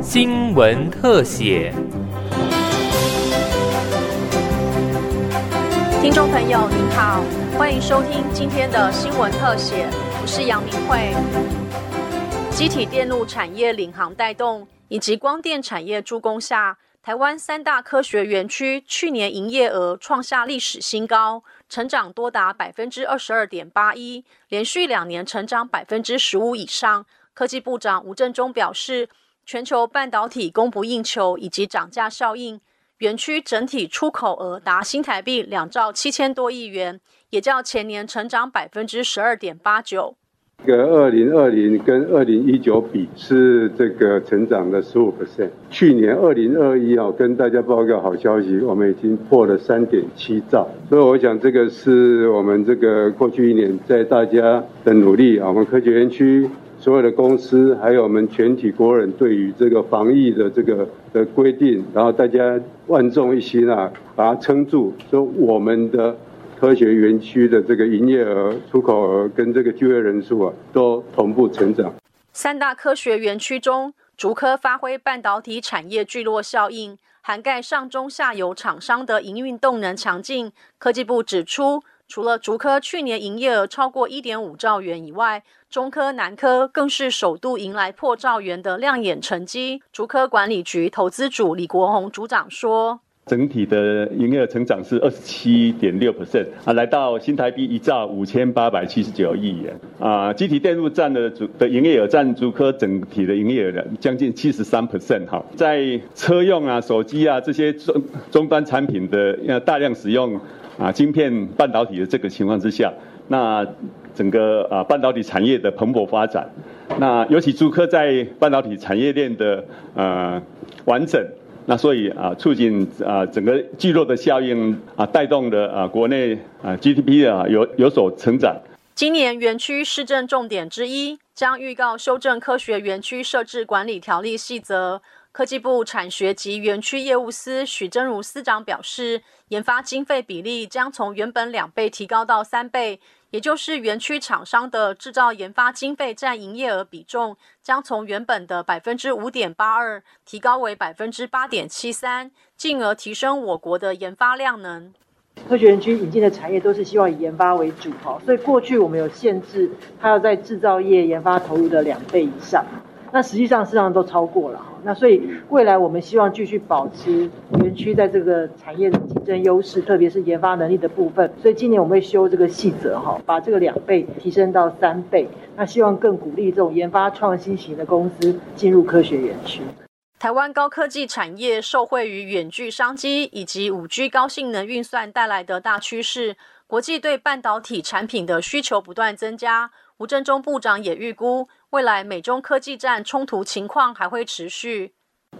新闻特写。听众朋友您好，欢迎收听今天的新闻特写，我是杨明慧。机体电路产业领航带动，以及光电产业助攻下，台湾三大科学园区去年营业额创下历史新高，成长多达百分之二十二点八一，连续两年成长百分之十五以上。科技部长吴振中表示，全球半导体供不应求以及涨价效应，园区整体出口额达新台币两兆七千多亿元，也较前年成长百分之十二点八九。这个二零二零跟二零一九比是这个成长的十五 percent。去年二零二一啊，跟大家报告好消息，我们已经破了三点七兆。所以我想这个是我们这个过去一年在大家的努力啊，我们科学园区所有的公司，还有我们全体国人对于这个防疫的这个的规定，然后大家万众一心啊，把它撑住，说我们的。科学园区的这个营业额、出口额跟这个就业人数啊，都同步成长。三大科学园区中，竹科发挥半导体产业聚落效应，涵盖上中下游厂商的营运动能强劲。科技部指出，除了竹科去年营业额超过一点五兆元以外，中科、南科更是首度迎来破兆元的亮眼成绩。竹科管理局投资组李国宏组长说。整体的营业额成长是二十七点六 percent 啊，来到新台币一兆五千八百七十九亿元啊。集体电路占的主的营业额占主科整体的营业额的将近七十三 percent 哈。在车用啊、手机啊这些终终端产品的要大量使用啊晶片半导体的这个情况之下，那整个啊半导体产业的蓬勃发展，那尤其主科在半导体产业链的呃完整。那所以啊，促进啊整个聚落的效应啊，带动的啊国内啊 GDP 啊有有所成长。今年园区市政重点之一，将预告修正科学园区设置管理条例细则。科技部产学及园区业务司许真如司长表示，研发经费比例将从原本两倍提高到三倍。也就是园区厂商的制造研发经费占营业额比重，将从原本的百分之五点八二提高为百分之八点七三，进而提升我国的研发量能。科学园区引进的产业都是希望以研发为主，哈，所以过去我们有限制，它要在制造业研发投入的两倍以上。那实际上市场都超过了哈，那所以未来我们希望继续保持园区在这个产业的竞争优势，特别是研发能力的部分。所以今年我们会修这个细则哈，把这个两倍提升到三倍。那希望更鼓励这种研发创新型的公司进入科学园区。台湾高科技产业受惠于远距商机以及五 G 高性能运算带来的大趋势，国际对半导体产品的需求不断增加。吴振中部长也预估。未来美中科技战冲突情况还会持续。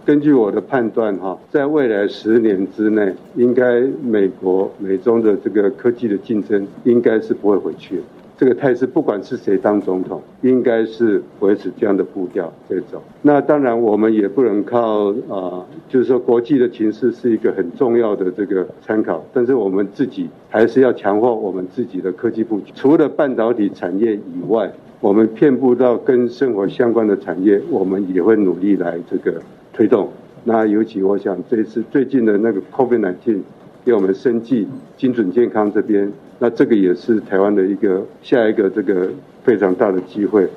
根据我的判断，哈，在未来十年之内，应该美国美中的这个科技的竞争应该是不会回去。这个态势，不管是谁当总统，应该是维持这样的步调在走。那当然，我们也不能靠啊，就是说国际的情势是一个很重要的这个参考，但是我们自己还是要强化我们自己的科技布局。除了半导体产业以外。我们遍布到跟生活相关的产业，我们也会努力来这个推动。那尤其我想，这次最近的那个 COVID-19，给我们生计、精准健康这边，那这个也是台湾的一个下一个这个非常大的机会。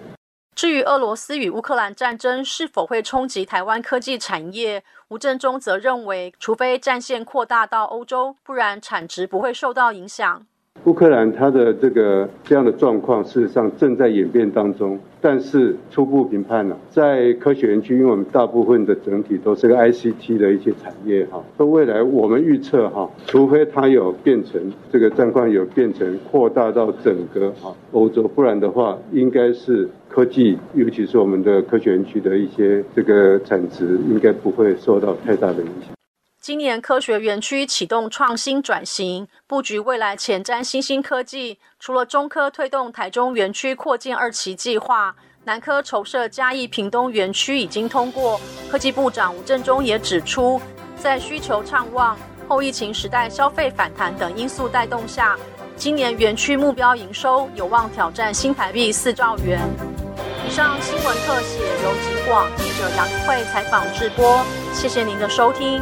至于俄罗斯与乌克兰战争是否会冲击台湾科技产业，吴振中则认为，除非战线扩大到欧洲，不然产值不会受到影响。乌克兰它的这个这样的状况，事实上正在演变当中。但是初步评判呢，在科学园区，因为我们大部分的整体都是个 ICT 的一些产业哈，说未来我们预测哈，除非它有变成这个战况有变成扩大到整个哈欧洲，不然的话，应该是科技，尤其是我们的科学园区的一些这个产值，应该不会受到太大的影响。今年科学园区启动创新转型，布局未来前瞻新兴科技。除了中科推动台中园区扩建二期计划，南科筹设嘉义屏东园区已经通过。科技部长吴振中也指出，在需求畅旺、后疫情时代消费反弹等因素带动下，今年园区目标营收有望挑战新台币四兆元。以上新闻特写由吉广记者杨慧采访直播，谢谢您的收听。